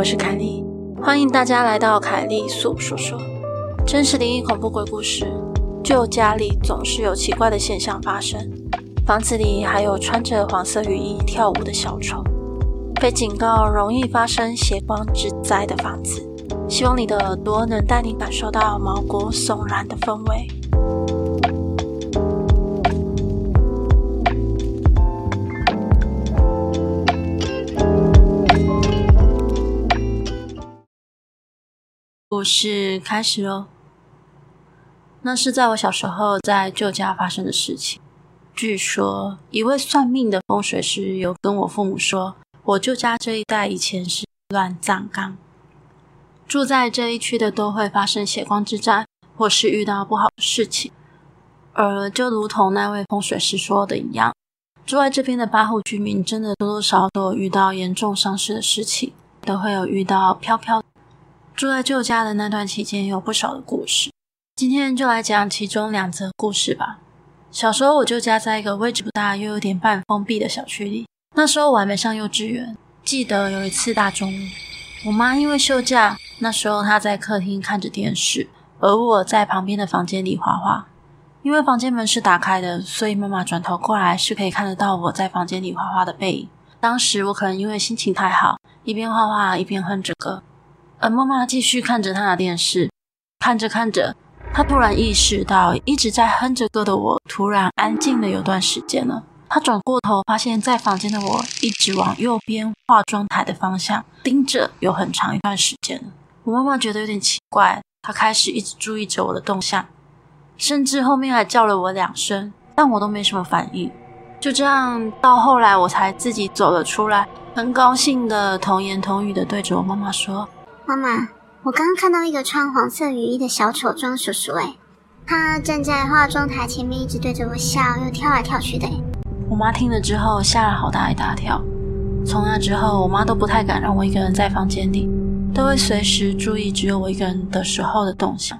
我是凯莉，欢迎大家来到凯莉素说说，真实灵异恐怖鬼故事。旧家里总是有奇怪的现象发生，房子里还有穿着黄色雨衣跳舞的小丑，被警告容易发生血光之灾的房子。希望你的耳朵能带你感受到毛骨悚然的氛围。故事开始喽。那是在我小时候在旧家发生的事情。据说一位算命的风水师有跟我父母说，我旧家这一带以前是乱葬岗，住在这一区的都会发生血光之灾，或是遇到不好的事情。而就如同那位风水师说的一样，住在这边的八户居民真的多多少少都有遇到严重伤势的事情，都会有遇到飘飘。住在旧家的那段期间，有不少的故事。今天就来讲其中两则故事吧。小时候，我旧家在一个位置不大又有点半封闭的小区里。那时候我还没上幼稚园。记得有一次大中午，我妈因为休假，那时候她在客厅看着电视，而我在旁边的房间里画画。因为房间门是打开的，所以妈妈转头过来是可以看得到我在房间里画画的背影。当时我可能因为心情太好，一边画画一边哼着歌。而妈妈继续看着她的电视，看着看着，她突然意识到一直在哼着歌的我突然安静了有段时间了。她转过头，发现在房间的我一直往右边化妆台的方向盯着有很长一段时间了。我妈妈觉得有点奇怪，她开始一直注意着我的动向，甚至后面还叫了我两声，但我都没什么反应。就这样到后来，我才自己走了出来，很高兴的童言童语的对着我妈妈说。妈妈，我刚刚看到一个穿黄色雨衣的小丑装叔叔，哎，他站在化妆台前面，一直对着我笑，又跳来跳去的。我妈听了之后吓了好大一大跳。从那之后，我妈都不太敢让我一个人在房间里，都会随时注意只有我一个人的时候的动向。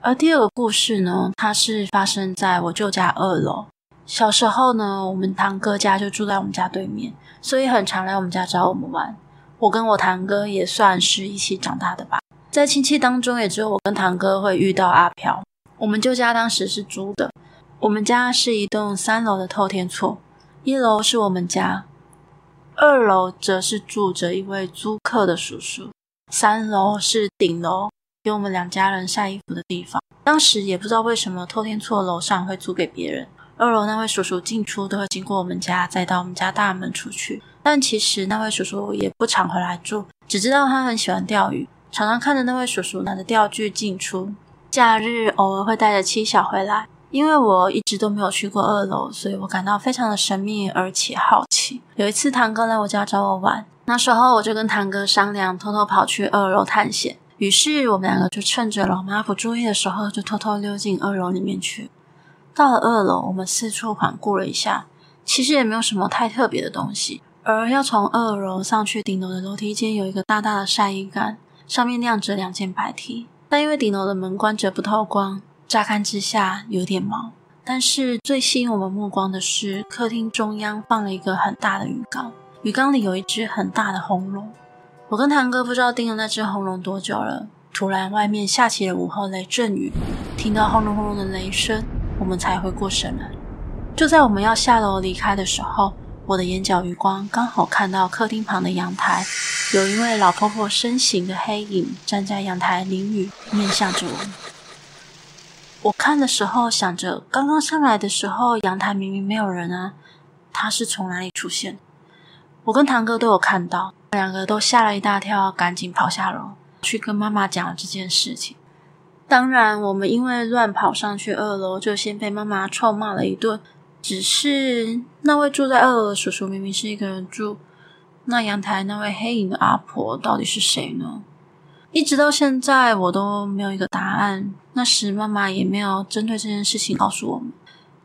而第二个故事呢，它是发生在我舅家二楼。小时候呢，我们堂哥家就住在我们家对面，所以很常来我们家找我们玩。我跟我堂哥也算是一起长大的吧，在亲戚当中，也只有我跟堂哥会遇到阿飘。我们旧家当时是租的，我们家是一栋三楼的透天厝，一楼是我们家，二楼则是住着一位租客的叔叔，三楼是顶楼，给我们两家人晒衣服的地方。当时也不知道为什么透天厝楼上会租给别人，二楼那位叔叔进出都会经过我们家，再到我们家大门出去。但其实那位叔叔也不常回来住，只知道他很喜欢钓鱼，常常看着那位叔叔拿着钓具进出。假日偶尔会带着妻小回来。因为我一直都没有去过二楼，所以我感到非常的神秘而且好奇。有一次堂哥来我家找我玩，那时候我就跟堂哥商量，偷偷跑去二楼探险。于是我们两个就趁着老妈不注意的时候，就偷偷溜进二楼里面去。到了二楼，我们四处环顾了一下，其实也没有什么太特别的东西。而要从二楼上去顶楼的楼梯间有一个大大的晒衣杆，上面晾着两件白 T。但因为顶楼的门关着不透光，乍看之下有点毛。但是最吸引我们目光的是，客厅中央放了一个很大的鱼缸，鱼缸里有一只很大的红龙。我跟堂哥不知道盯了那只红龙多久了，突然外面下起了午后雷阵雨，听到轰隆轰隆的雷声，我们才回过神来。就在我们要下楼离开的时候，我的眼角余光刚好看到客厅旁的阳台，有一位老婆婆身形的黑影站在阳台淋雨，面向着我。我看的时候想着，刚刚上来的时候阳台明明没有人啊，她是从哪里出现？我跟堂哥都有看到，两个都吓了一大跳，赶紧跑下楼去跟妈妈讲了这件事情。当然，我们因为乱跑上去二楼，就先被妈妈臭骂了一顿。只是那位住在二楼的叔叔明明是一个人住，那阳台那位黑影的阿婆到底是谁呢？一直到现在我都没有一个答案。那时妈妈也没有针对这件事情告诉我们。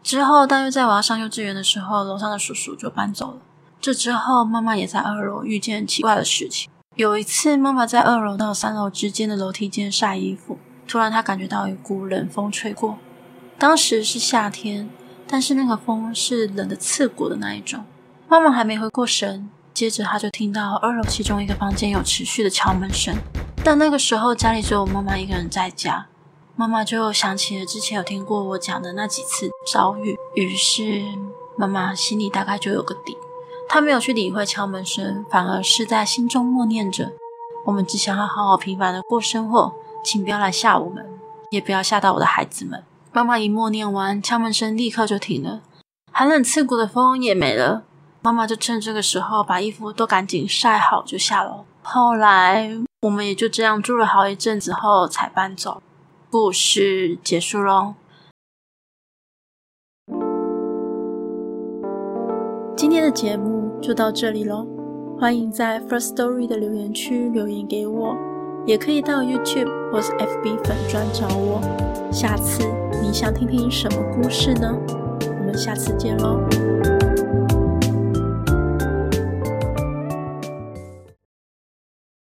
之后大约在我要上幼稚园的时候，楼上的叔叔就搬走了。这之后妈妈也在二楼遇见奇怪的事情。有一次妈妈在二楼到三楼之间的楼梯间晒衣服，突然她感觉到一股冷风吹过，当时是夏天。但是那个风是冷的刺骨的那一种。妈妈还没回过神，接着她就听到二楼其中一个房间有持续的敲门声，但那个时候家里只有妈妈一个人在家，妈妈就想起了之前有听过我讲的那几次遭遇，于是妈妈心里大概就有个底，她没有去理会敲门声，反而是在心中默念着：我们只想要好好平凡的过生活，请不要来吓我们，也不要吓到我的孩子们。妈妈一默念完，敲门声立刻就停了。寒冷刺骨的风也没了，妈妈就趁这个时候把衣服都赶紧晒好，就下楼。后来我们也就这样住了好一阵子后才搬走。故事结束喽。今天的节目就到这里喽，欢迎在 First Story 的留言区留言给我，也可以到 YouTube 或是 FB 粉专找我。下次你想听听什么故事呢？我们下次见喽。